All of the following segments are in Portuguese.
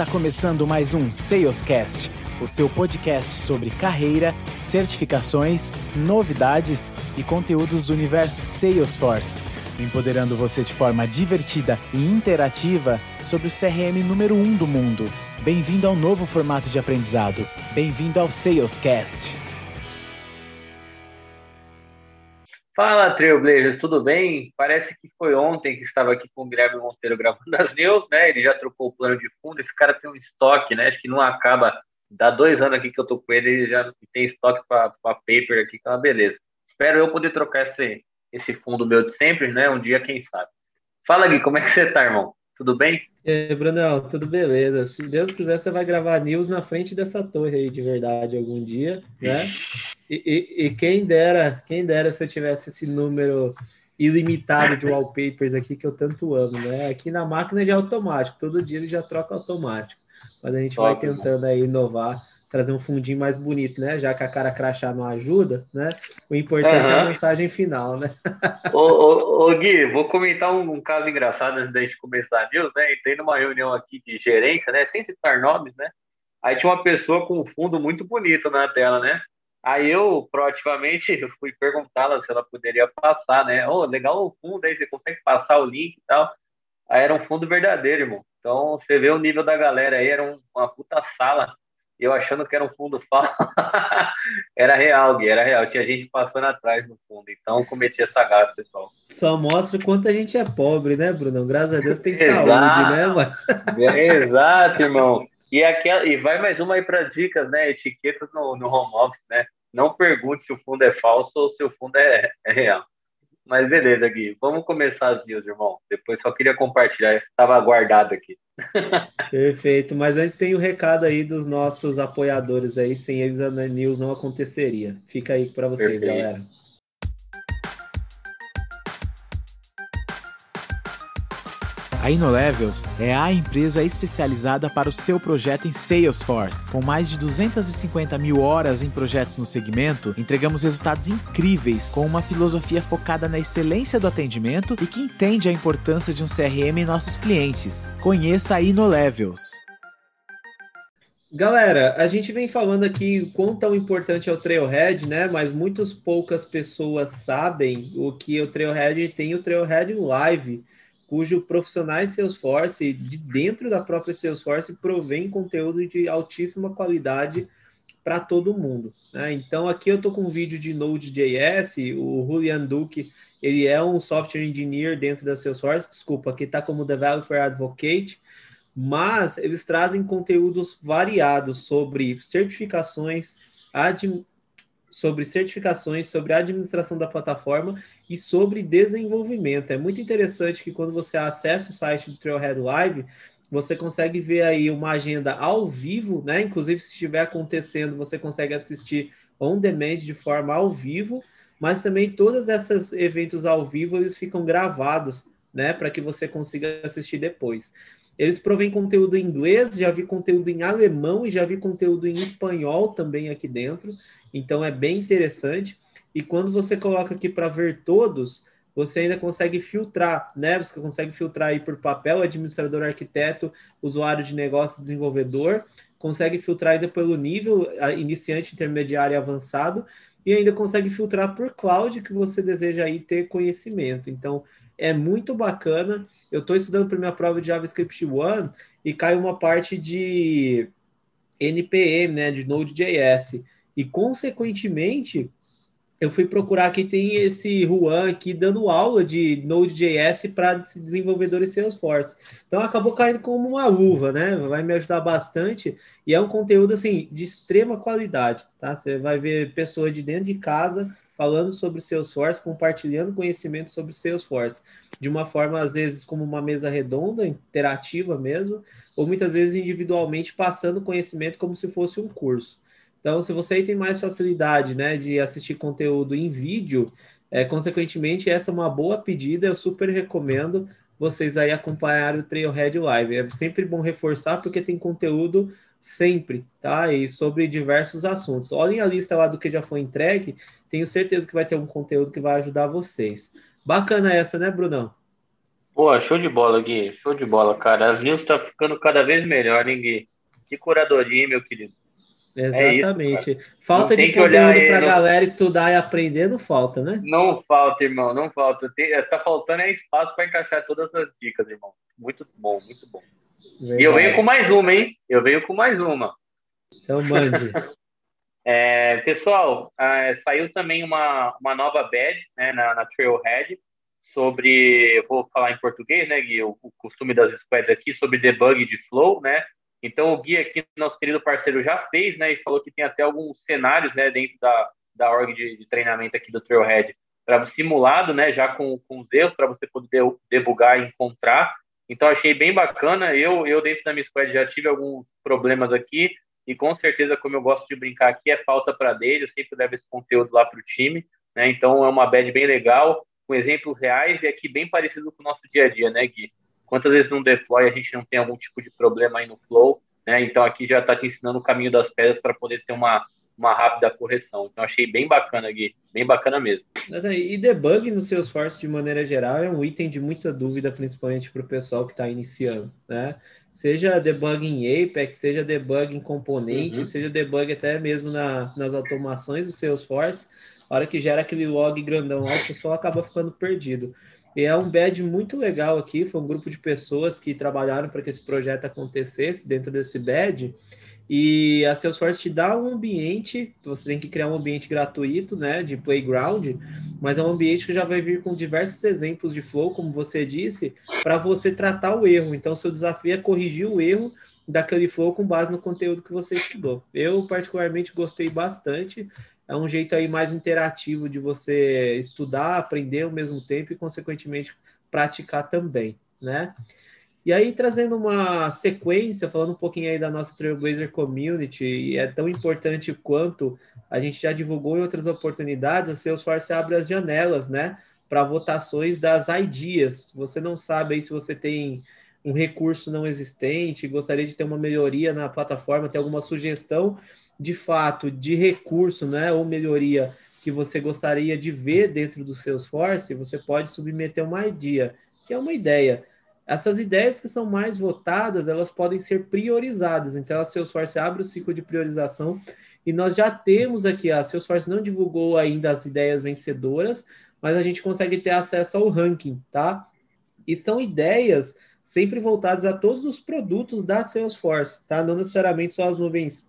Está começando mais um Salescast, o seu podcast sobre carreira, certificações, novidades e conteúdos do universo Salesforce, empoderando você de forma divertida e interativa sobre o CRM número 1 um do mundo. Bem-vindo ao novo formato de aprendizado. Bem-vindo ao Salescast. Fala, Trailblazers, tudo bem? Parece que foi ontem que estava aqui com o Guilherme Monteiro gravando as news, né? Ele já trocou o plano de fundo. Esse cara tem um estoque, né? Acho que não acaba. Dá dois anos aqui que eu tô com ele, ele já tem estoque para paper aqui, que é uma beleza. Espero eu poder trocar esse, esse fundo meu de sempre, né? Um dia, quem sabe. Fala, Gui, como é que você tá, irmão? Tudo bem? E Brunão, tudo beleza. Se Deus quiser, você vai gravar news na frente dessa torre aí de verdade algum dia, né? E, e, e quem dera, quem dera se eu tivesse esse número ilimitado de wallpapers aqui que eu tanto amo, né? Aqui na máquina já é automático, todo dia ele já troca automático. Mas a gente vai tentando aí inovar trazer um fundinho mais bonito, né? Já que a cara crachá não ajuda, né? O importante uhum. é a mensagem final, né? ô, ô, ô, Gui, vou comentar um, um, caso engraçado antes da gente começar a news, né? Entrei numa reunião aqui de gerência, né? Sem citar nomes, né? Aí tinha uma pessoa com um fundo muito bonito na tela, né? Aí eu, proativamente, fui perguntá-la se ela poderia passar, né? Ô, oh, legal o fundo aí, você consegue passar o link e tal. Aí era um fundo verdadeiro, irmão. Então, você vê o nível da galera aí, era um, uma puta sala eu achando que era um fundo falso. era real, Gui, era real. Tinha gente passando atrás no fundo. Então, cometi essa gata, pessoal. Só mostra o quanto a gente é pobre, né, Bruno? Graças a Deus tem saúde, né? Mas... Exato, irmão. E, aquela, e vai mais uma aí para dicas, né? Etiquetas no, no home office, né? Não pergunte se o fundo é falso ou se o fundo é, é real. Mas beleza, Gui. Vamos começar as news, irmão. Depois só queria compartilhar, estava guardado aqui. Perfeito. Mas antes tem o um recado aí dos nossos apoiadores aí. Sem eles a news não aconteceria. Fica aí para vocês, Perfeito. galera. A InnoLevels é a empresa especializada para o seu projeto em Salesforce. Com mais de 250 mil horas em projetos no segmento, entregamos resultados incríveis com uma filosofia focada na excelência do atendimento e que entende a importância de um CRM em nossos clientes. Conheça a InnoLevels. Galera, a gente vem falando aqui o quão tão importante é o Trailhead, né? Mas muitas poucas pessoas sabem o que o Trailhead tem o Trailhead Live cujo profissionais Salesforce, de dentro da própria Salesforce, provém conteúdo de altíssima qualidade para todo mundo. Né? Então, aqui eu estou com um vídeo de Node.js, o Julian Duque, ele é um software engineer dentro da Salesforce, desculpa, aqui está como Developer Advocate, mas eles trazem conteúdos variados sobre certificações, admin, sobre certificações, sobre administração da plataforma e sobre desenvolvimento. É muito interessante que quando você acessa o site do Trailhead Live, você consegue ver aí uma agenda ao vivo, né? Inclusive, se estiver acontecendo, você consegue assistir on demand de forma ao vivo, mas também todos esses eventos ao vivo eles ficam gravados, né? Para que você consiga assistir depois. Eles provêm conteúdo em inglês, já vi conteúdo em alemão e já vi conteúdo em espanhol também aqui dentro. Então é bem interessante. E quando você coloca aqui para ver todos, você ainda consegue filtrar, né? Você consegue filtrar aí por papel, administrador, arquiteto, usuário de negócio, desenvolvedor, consegue filtrar ainda pelo nível iniciante, intermediário e avançado, e ainda consegue filtrar por cloud que você deseja aí ter conhecimento. Então, é muito bacana. Eu estou estudando para minha prova de JavaScript One e cai uma parte de NPM, né, de Node.js. E, consequentemente, eu fui procurar aqui, tem esse Juan aqui dando aula de Node.js para desenvolvedores Salesforce. Então, acabou caindo como uma luva, né? Vai me ajudar bastante. E é um conteúdo, assim, de extrema qualidade, tá? Você vai ver pessoas de dentro de casa falando sobre Salesforce, compartilhando conhecimento sobre Salesforce, de uma forma, às vezes, como uma mesa redonda, interativa mesmo, ou muitas vezes individualmente passando conhecimento como se fosse um curso. Então, se você tem mais facilidade né, de assistir conteúdo em vídeo, é, consequentemente, essa é uma boa pedida, eu super recomendo vocês aí acompanharem o Trailhead Live. É sempre bom reforçar, porque tem conteúdo sempre, tá? E sobre diversos assuntos. Olhem a lista lá do que já foi entregue, tenho certeza que vai ter um conteúdo que vai ajudar vocês. Bacana essa, né, Brunão? Pô, show de bola, Gui. Show de bola, cara. As news tá ficando cada vez melhor, hein, Gui? Que curadoria, meu querido. Exatamente. É isso, falta de conteúdo para a galera estudar e aprender, não falta, né? Não falta, irmão, não falta. Tem, tá faltando é espaço para encaixar todas as dicas, irmão. Muito bom, muito bom. Verdade. E eu venho com mais uma, hein? Eu venho com mais uma. Então, mande. é, pessoal, é, saiu também uma, uma nova badge né, na, na Trailhead sobre, vou falar em português, né, Gui, o, o costume das squads aqui, sobre debug de flow, né? Então, o Gui aqui, nosso querido parceiro, já fez, né? E falou que tem até alguns cenários, né, dentro da, da org de, de treinamento aqui do Trailhead, para simulado, né, já com, com os erros, para você poder debugar e encontrar. Então, achei bem bacana. Eu, eu, dentro da minha squad, já tive alguns problemas aqui. E com certeza, como eu gosto de brincar aqui, é falta para dele. Eu sempre levo esse conteúdo lá para o time. Né? Então, é uma bad bem legal, com exemplos reais e aqui bem parecido com o nosso dia a dia, né, Gui? Quantas vezes no deploy a gente não tem algum tipo de problema aí no flow, né? Então aqui já está te ensinando o caminho das pedras para poder ter uma, uma rápida correção. Então achei bem bacana, Gui, bem bacana mesmo. E debug no Salesforce de maneira geral é um item de muita dúvida, principalmente para o pessoal que está iniciando, né? Seja debug em Apex, seja debug em componente, uhum. seja debug até mesmo na, nas automações do Salesforce, a hora que gera aquele log grandão lá, o pessoal acaba ficando perdido. E é um badge muito legal aqui, foi um grupo de pessoas que trabalharam para que esse projeto acontecesse dentro desse badge. E a Salesforce te dá um ambiente, você tem que criar um ambiente gratuito, né, de playground, mas é um ambiente que já vai vir com diversos exemplos de flow, como você disse, para você tratar o erro. Então, seu desafio é corrigir o erro daquele flow com base no conteúdo que você estudou. Eu, particularmente, gostei bastante é um jeito aí mais interativo de você estudar, aprender ao mesmo tempo e, consequentemente, praticar também, né? E aí, trazendo uma sequência, falando um pouquinho aí da nossa Trailblazer Community, e é tão importante quanto a gente já divulgou em outras oportunidades, a Salesforce abre as janelas, né, para votações das ideas. Você não sabe aí se você tem um recurso não existente, gostaria de ter uma melhoria na plataforma, ter alguma sugestão, de fato de recurso, né, ou melhoria que você gostaria de ver dentro do Salesforce, você pode submeter uma ideia, que é uma ideia. Essas ideias que são mais votadas, elas podem ser priorizadas. Então, a Salesforce abre o ciclo de priorização e nós já temos aqui, a Salesforce não divulgou ainda as ideias vencedoras, mas a gente consegue ter acesso ao ranking, tá? E são ideias sempre voltadas a todos os produtos da Salesforce, tá? Não necessariamente só as nuvens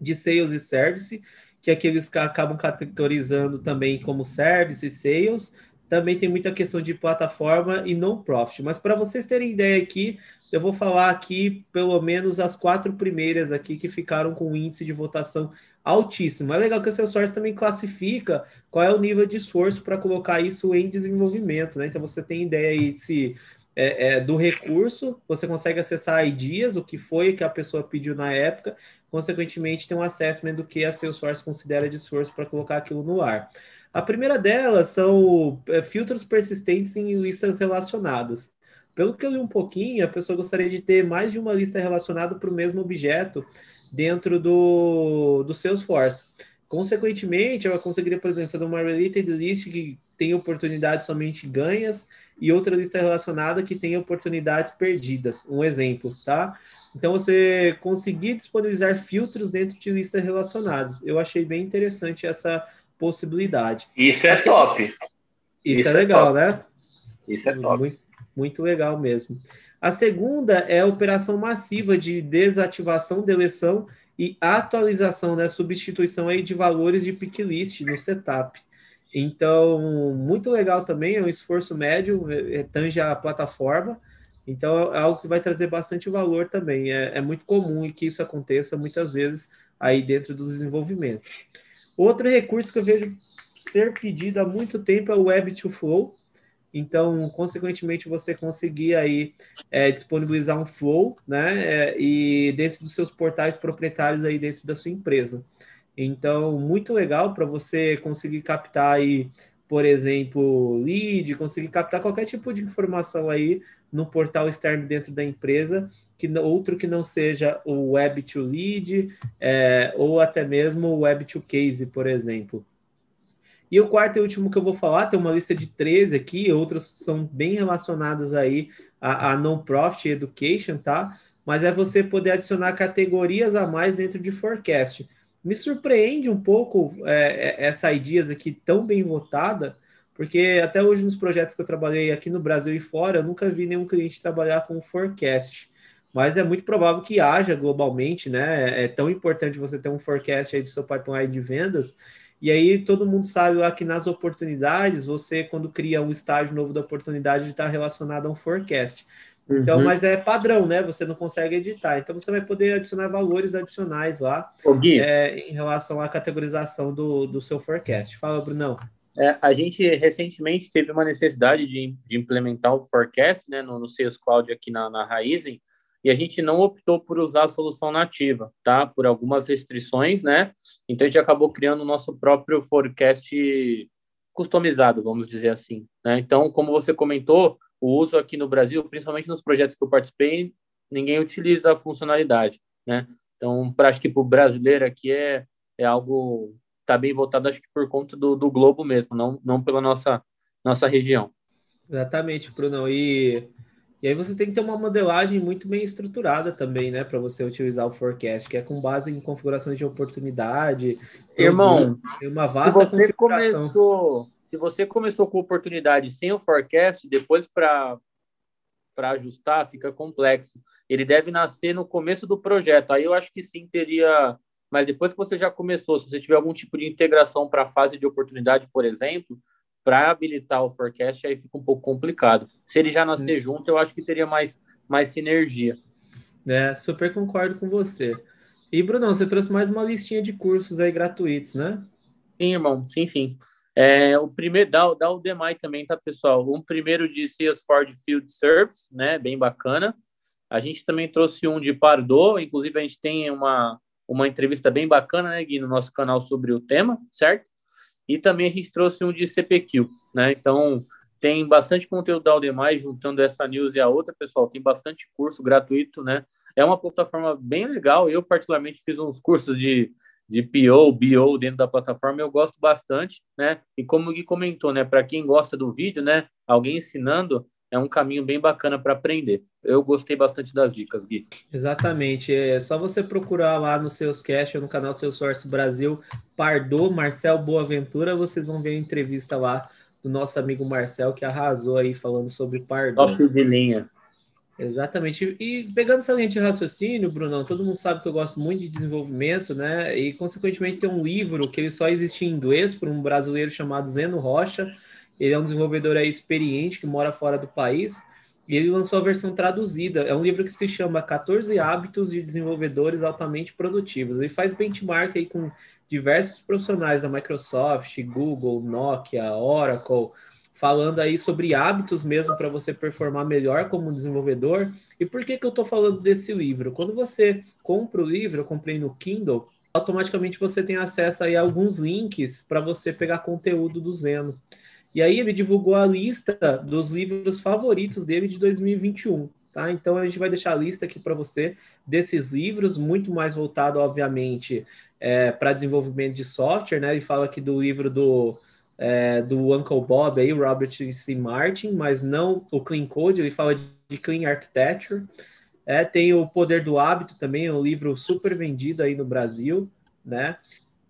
de sales e service, que aqueles que acabam categorizando também como service e sales. Também tem muita questão de plataforma e non-profit. Mas para vocês terem ideia aqui, eu vou falar aqui pelo menos as quatro primeiras aqui que ficaram com um índice de votação altíssimo. É legal que o Salesforce também classifica qual é o nível de esforço para colocar isso em desenvolvimento, né? Então você tem ideia aí se é, é, do recurso, você consegue acessar IDs, o que foi que a pessoa pediu na época, consequentemente tem um assessment do que a Salesforce considera de esforço para colocar aquilo no ar. A primeira delas são é, filtros persistentes em listas relacionadas. Pelo que eu li um pouquinho, a pessoa gostaria de ter mais de uma lista relacionada para o mesmo objeto dentro do, do Salesforce. Consequentemente, ela conseguiria, por exemplo, fazer uma related list que tem oportunidades somente ganhas e outra lista relacionada que tem oportunidades perdidas. Um exemplo, tá? Então, você conseguir disponibilizar filtros dentro de listas relacionadas. Eu achei bem interessante essa possibilidade. Isso é assim, top. Isso, isso é, é legal, top. né? Isso é top. Muito, muito legal mesmo. A segunda é a operação massiva de desativação, deleção e atualização, né? Substituição aí de valores de pick list no setup. Então, muito legal também, é um esforço médio, é, é, tange a plataforma, então é algo que vai trazer bastante valor também. É, é muito comum que isso aconteça muitas vezes aí dentro dos desenvolvimentos. Outro recurso que eu vejo ser pedido há muito tempo é o Web to Flow. Então, consequentemente, você conseguir aí é, disponibilizar um flow, né? É, e dentro dos seus portais proprietários aí dentro da sua empresa. Então, muito legal para você conseguir captar aí, por exemplo, lead, conseguir captar qualquer tipo de informação aí no portal externo dentro da empresa, que outro que não seja o Web to Lead é, ou até mesmo o Web to Case, por exemplo. E o quarto e último que eu vou falar, tem uma lista de 13 aqui, outros são bem relacionados aí a, a non-profit education, tá? Mas é você poder adicionar categorias a mais dentro de forecast. Me surpreende um pouco é, é essa ideas aqui tão bem votada, porque até hoje nos projetos que eu trabalhei aqui no Brasil e fora, eu nunca vi nenhum cliente trabalhar com forecast. Mas é muito provável que haja globalmente, né? É tão importante você ter um forecast aí do seu pipeline de vendas. E aí todo mundo sabe lá que nas oportunidades, você, quando cria um estágio novo da oportunidade, está relacionado a um forecast. Então, uhum. mas é padrão, né? Você não consegue editar. Então, você vai poder adicionar valores adicionais lá é, em relação à categorização do, do seu forecast. Fala, Brunão. É, a gente recentemente teve uma necessidade de, de implementar o forecast né, no, no Sales Cloud aqui na, na Raizen, e a gente não optou por usar a solução nativa, tá? Por algumas restrições, né? Então a gente acabou criando o nosso próprio forecast customizado, vamos dizer assim. Né? Então, como você comentou, o uso aqui no Brasil, principalmente nos projetos que eu participei, ninguém utiliza a funcionalidade, né? Então, para acho que para o brasileiro aqui é, é algo está bem voltado, acho que por conta do, do globo mesmo, não, não pela nossa, nossa região. Exatamente, Bruno. E, e aí você tem que ter uma modelagem muito bem estruturada também, né, para você utilizar o forecast, que é com base em configurações de oportunidade. Irmão, tem uma vasta se você. Começou, se você começou com oportunidade sem o forecast, depois para para ajustar fica complexo. Ele deve nascer no começo do projeto. Aí eu acho que sim teria mas depois que você já começou, se você tiver algum tipo de integração para a fase de oportunidade, por exemplo, para habilitar o forecast, aí fica um pouco complicado. Se ele já nascer junto, eu acho que teria mais, mais sinergia. É, super concordo com você. E, Brunão, você trouxe mais uma listinha de cursos aí gratuitos, né? Sim, irmão, sim, sim. É, o primeiro, dá, dá o DEMAI também, tá, pessoal? Um primeiro de Salesforce Field Service, né? Bem bacana. A gente também trouxe um de Pardot, inclusive a gente tem uma, uma entrevista bem bacana, né, Gui, no nosso canal sobre o tema, certo? E também a gente trouxe um de CPQ, né? Então, tem bastante conteúdo da Aldemais, juntando essa news e a outra, pessoal. Tem bastante curso gratuito, né? É uma plataforma bem legal. Eu, particularmente, fiz uns cursos de, de PO, BO dentro da plataforma. Eu gosto bastante, né? E como o Gui comentou, né? Para quem gosta do vídeo, né? Alguém ensinando, é um caminho bem bacana para aprender. Eu gostei bastante das dicas, Gui. Exatamente. É só você procurar lá no seus cast ou no canal Seu Source Brasil, Pardo, Marcel Boaventura, vocês vão ver a entrevista lá do nosso amigo Marcel, que arrasou aí falando sobre Pardo. Top de linha. Exatamente. E pegando essa linha de raciocínio, Brunão, todo mundo sabe que eu gosto muito de desenvolvimento, né? E, consequentemente, tem um livro que ele só existe em inglês por um brasileiro chamado Zeno Rocha, ele é um desenvolvedor experiente que mora fora do país e ele lançou a versão traduzida. É um livro que se chama 14 Hábitos de Desenvolvedores Altamente Produtivos. Ele faz benchmark aí com diversos profissionais da Microsoft, Google, Nokia, Oracle, falando aí sobre hábitos mesmo para você performar melhor como desenvolvedor. E por que, que eu estou falando desse livro? Quando você compra o livro, eu comprei no Kindle, automaticamente você tem acesso aí a alguns links para você pegar conteúdo do Zeno. E aí ele divulgou a lista dos livros favoritos dele de 2021. Tá? Então a gente vai deixar a lista aqui para você desses livros, muito mais voltado, obviamente, é, para desenvolvimento de software, né? Ele fala aqui do livro do, é, do Uncle Bob aí, Robert C. Martin, mas não o Clean Code, ele fala de Clean Architecture. É, tem o Poder do Hábito também, um livro super vendido aí no Brasil, né?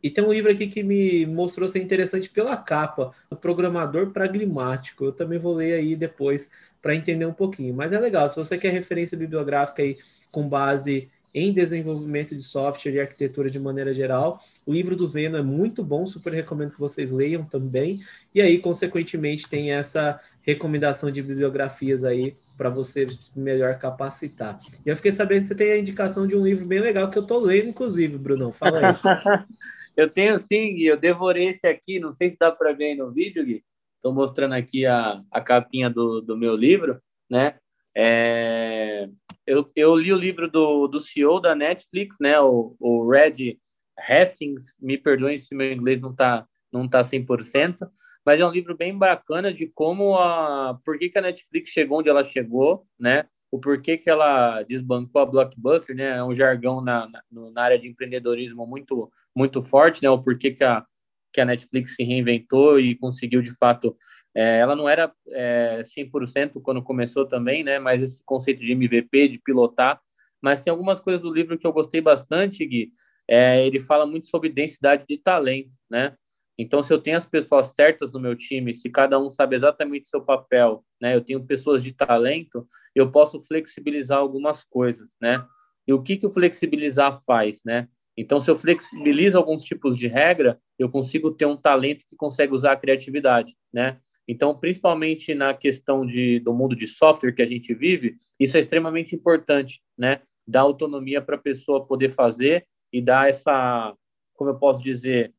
E tem um livro aqui que me mostrou ser interessante pela capa, O Programador Pragmático. Eu também vou ler aí depois para entender um pouquinho. Mas é legal, se você quer referência bibliográfica aí com base em desenvolvimento de software e arquitetura de maneira geral, o livro do Zeno é muito bom, super recomendo que vocês leiam também. E aí, consequentemente, tem essa recomendação de bibliografias aí para você melhor capacitar. E eu fiquei sabendo que você tem a indicação de um livro bem legal que eu estou lendo, inclusive, Brunão. Fala aí. Eu tenho sim, Gui, eu devorei esse aqui, não sei se dá para ver aí no vídeo, Gui. Estou mostrando aqui a, a capinha do, do meu livro, né? É, eu, eu li o livro do, do CEO da Netflix, né? O, o Red Hastings, me perdoem se meu inglês não está não tá 100%, mas é um livro bem bacana de como a... Por que, que a Netflix chegou onde ela chegou, né? O porquê que ela desbancou a Blockbuster, né? É um jargão na, na, na área de empreendedorismo muito muito forte, né? O porquê que a, que a Netflix se reinventou e conseguiu, de fato, é, ela não era é, 100% quando começou também, né? Mas esse conceito de MVP, de pilotar. Mas tem algumas coisas do livro que eu gostei bastante, Gui. É, ele fala muito sobre densidade de talento, né? Então, se eu tenho as pessoas certas no meu time, se cada um sabe exatamente seu papel, né? Eu tenho pessoas de talento, eu posso flexibilizar algumas coisas, né? E o que que o flexibilizar faz, né? Então, se eu flexibilizo alguns tipos de regra, eu consigo ter um talento que consegue usar a criatividade, né? Então, principalmente na questão de, do mundo de software que a gente vive, isso é extremamente importante, né? Dar autonomia para a pessoa poder fazer e dar essa, como eu posso dizer,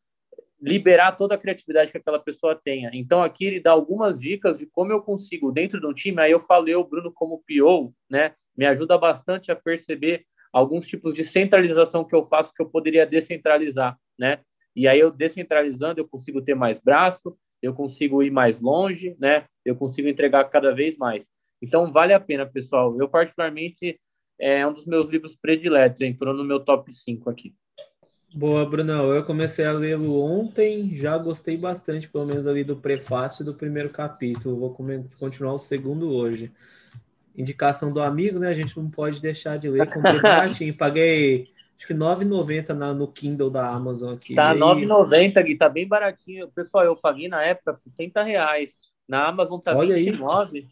liberar toda a criatividade que aquela pessoa tenha. Então, aqui ele dá algumas dicas de como eu consigo, dentro de um time, aí eu falei, o Bruno, como PO, né, me ajuda bastante a perceber alguns tipos de centralização que eu faço que eu poderia descentralizar, né? E aí eu descentralizando, eu consigo ter mais braço, eu consigo ir mais longe, né? Eu consigo entregar cada vez mais. Então, vale a pena, pessoal. Eu, particularmente, é um dos meus livros prediletos, entrou no meu top 5 aqui. Boa, Brunão. Eu comecei a lê-lo ontem, já gostei bastante, pelo menos ali do prefácio do primeiro capítulo. Vou continuar o segundo hoje. Indicação do amigo, né? A gente não pode deixar de ler. Comprei baratinho, paguei acho que 9,90 no Kindle da Amazon aqui. Tá 9,90, Gui, tá bem baratinho. Pessoal, eu paguei na época 60 reais. Na Amazon tá Olha 29. Aí.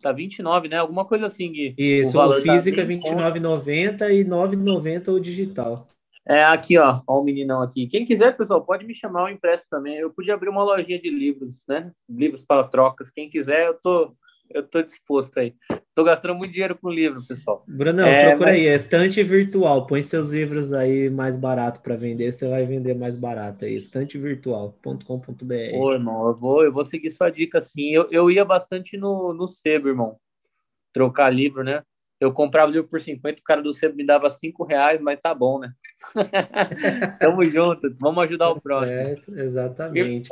Tá 29, né? Alguma coisa assim, Gui. Isso, o, o tá física tá 29,90 e 9,90 o digital. É, aqui, ó, ó o meninão aqui. Quem quiser, pessoal, pode me chamar, eu impresso também. Eu podia abrir uma lojinha de livros, né? Livros para trocas. Quem quiser, eu tô, eu tô disposto aí. Tô gastando muito dinheiro com livro, pessoal. Brunão, é, procura mas... aí, estante virtual. Põe seus livros aí mais barato para vender, você vai vender mais barato aí. estantevirtual.com.br. Ô, irmão, eu vou, eu vou seguir sua dica sim. Eu, eu ia bastante no, no sebo, irmão. Trocar livro, né? eu comprava o livro por 50, o cara do centro me dava 5 reais, mas tá bom, né? Tamo junto, vamos ajudar o próximo. É, exatamente.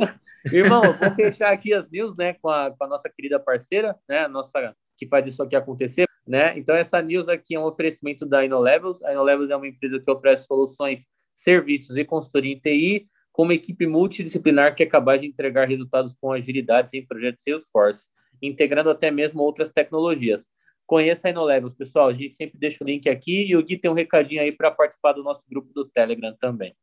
Irmão, vou fechar aqui as news, né, com a, com a nossa querida parceira, né, nossa que faz isso aqui acontecer, né? Então essa news aqui é um oferecimento da InnoLevels. A InnoLevels é uma empresa que oferece soluções, serviços e consultoria em TI com uma equipe multidisciplinar que é capaz de entregar resultados com agilidade em projetos Salesforce, integrando até mesmo outras tecnologias. Conheça a InnoLevels, pessoal. A gente sempre deixa o link aqui e o Gui tem um recadinho aí para participar do nosso grupo do Telegram também.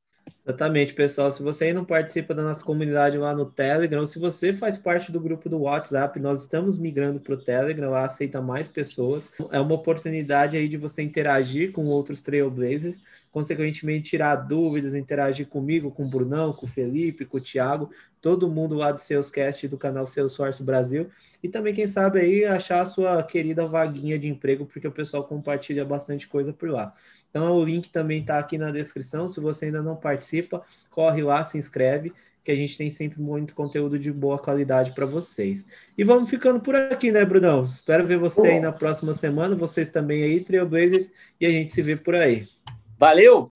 Exatamente, pessoal. Se você aí não participa da nossa comunidade lá no Telegram, se você faz parte do grupo do WhatsApp, nós estamos migrando para o Telegram, lá aceita mais pessoas. É uma oportunidade aí de você interagir com outros Trailblazers consequentemente tirar dúvidas, interagir comigo, com o Brunão, com o Felipe, com o Thiago, todo mundo lá do Salescast do canal Salesforce Brasil e também, quem sabe, aí achar a sua querida vaguinha de emprego, porque o pessoal compartilha bastante coisa por lá. Então, o link também está aqui na descrição. Se você ainda não participa, corre lá, se inscreve, que a gente tem sempre muito conteúdo de boa qualidade para vocês. E vamos ficando por aqui, né, Brunão? Espero ver você aí na próxima semana, vocês também aí, Trailblazers, e a gente se vê por aí. Valeu!